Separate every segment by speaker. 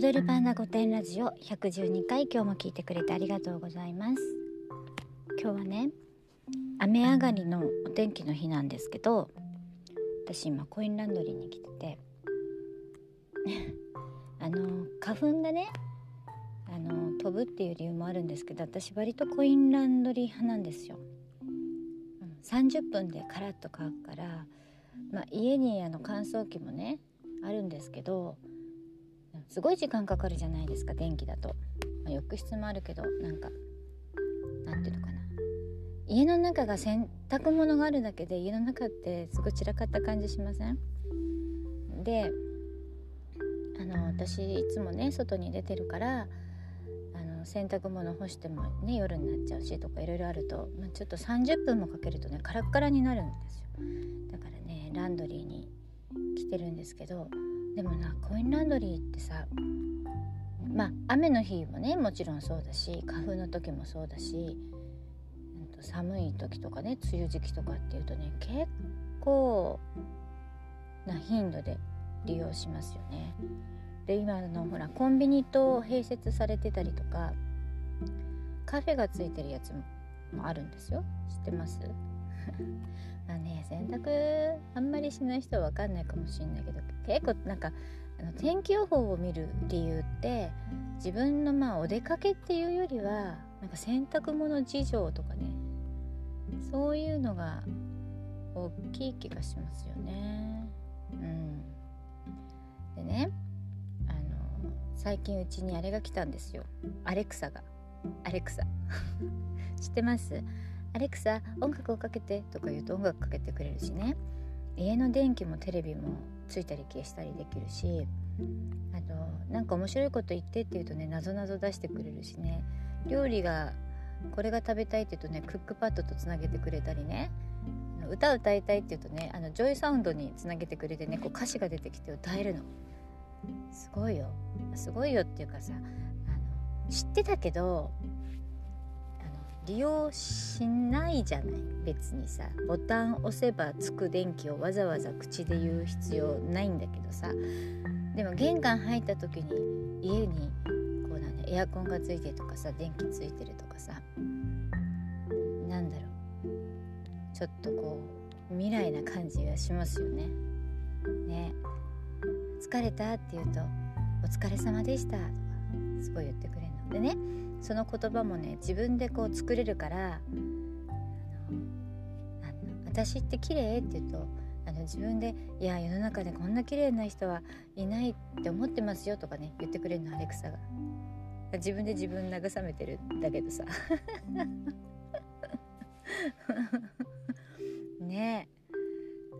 Speaker 1: 踊るパンダ御殿ラジオ112回今日も聞いてくれてありがとうございます。今日はね雨上がりのお天気の日なんですけど私今コインランドリーに来てて あの花粉がねあの飛ぶっていう理由もあるんですけど私割とコインランドリー派なんですよ、30分でカラッと乾くからまあ、家にあの乾燥機もねあるんですけどすごい時間かかるじゃないですか電気だと、まあ、浴室もあるけどなんかなんていうのかな。家の中が洗濯物があるだけで家の中ってすごい散らかった感じしません？であの私いつもね外に出てるからあの洗濯物干してもね夜になっちゃうしとかいろいろあると、まあ、ちょっと30分もかけるとねカラッカラになるんですよ。だからねランドリーに来てるんですけどでもなコインランドリーってさまあ雨の日もねもちろんそうだし花粉の時もそうだし寒い時とかね梅雨時期とかっていうとね結構な頻度で利用しますよね。で今のほらコンビニと併設されてたりとかカフェがついてるやつもあるんですよ知ってます？まあね洗濯あんまりしない人は分かんないかもしれないけど結構なんかあの天気予報を見る理由って自分のまあお出かけっていうよりはなんか洗濯物事情とかねそういうのが大きい気がしますよね。うん、でねあの最近うちにあれが来たんですよアレクサが。アレクサ 知ってます？アレクサ音楽をかけてとか言うと音楽かけてくれるしね。家の電気もテレビもついたり消したりできるし。あとなんか面白いこと言ってって言うとねなぞなぞ出してくれるしね。料理がこれが食べたいって言うとねクックパッドとつなげてくれたりね。歌歌いたいって言うとねあのジョイサウンドにつなげてくれてねこう歌詞が出てきて歌えるの。すごいよ。すごいよっていうかさあの知ってたけど利用しないじゃない別にさボタン押せばつく電気をわざわざ口で言う必要ないんだけどさでも玄関入った時に家にこうだねエアコンがついてるとかさ電気ついてるとかさなんだろうちょっとこう未来な感じがしますよね。ね疲れたって言うと「お疲れ様でした」とかすごい言ってくれるの。でねその言葉もね自分でこう作れるから私って綺麗って言うとあの自分で「いや世の中でこんな綺麗な人はいないって思ってますよ」とかね言ってくれるのアレクサが。自分で自分慰めてるんだけどさ ね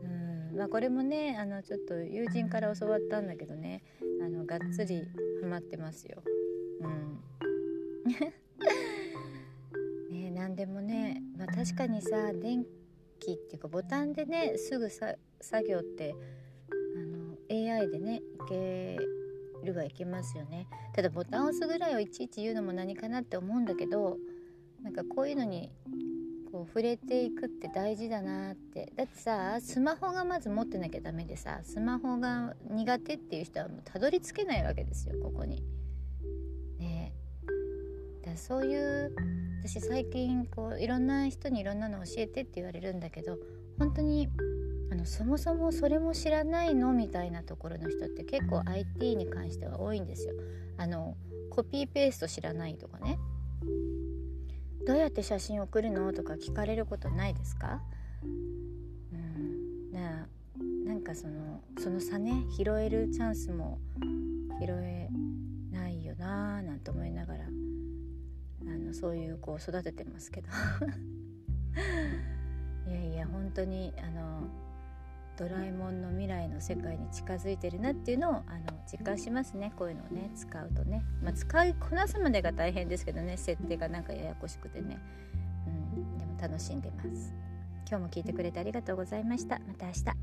Speaker 1: うんまあこれもねあのちょっと友人から教わったんだけどねあのがっつりハマってますよ。うん ね何でもね、まあ、確かにさ電気っていうかボタンでねすぐ作業ってあの AI でねいけるはいけますよねただボタンを押すぐらいをいちいち言うのも何かなって思うんだけどなんかこういうのにこう触れていくって大事だなってだってさスマホがまず持ってなきゃダメでさスマホが苦手っていう人はもうたどり着けないわけですよここに。だそういう私最近こういろんな人にいろんなの教えてって言われるんだけど本当にあのそもそもそれも知らないのみたいなところの人って結構 IT に関しては多いんですよ。あのコピーペースト知らないとかね。どうやって写真送るのとか聞かれることないですか、うん、ななんかそのその差ね拾えるチャンスも拾えないよなーなんて思いながらのそういう子を育ててますけど。いやいや本当にあのドラえもんの未来の世界に近づいてるなっていうのをあの実感しますね。こういうのをね使うとね、まあ、使いこなすまでが大変ですけどね。設定がなんかややこしくてね、うん、でも楽しんでます。今日も聞いてくれてありがとうございました。また明日。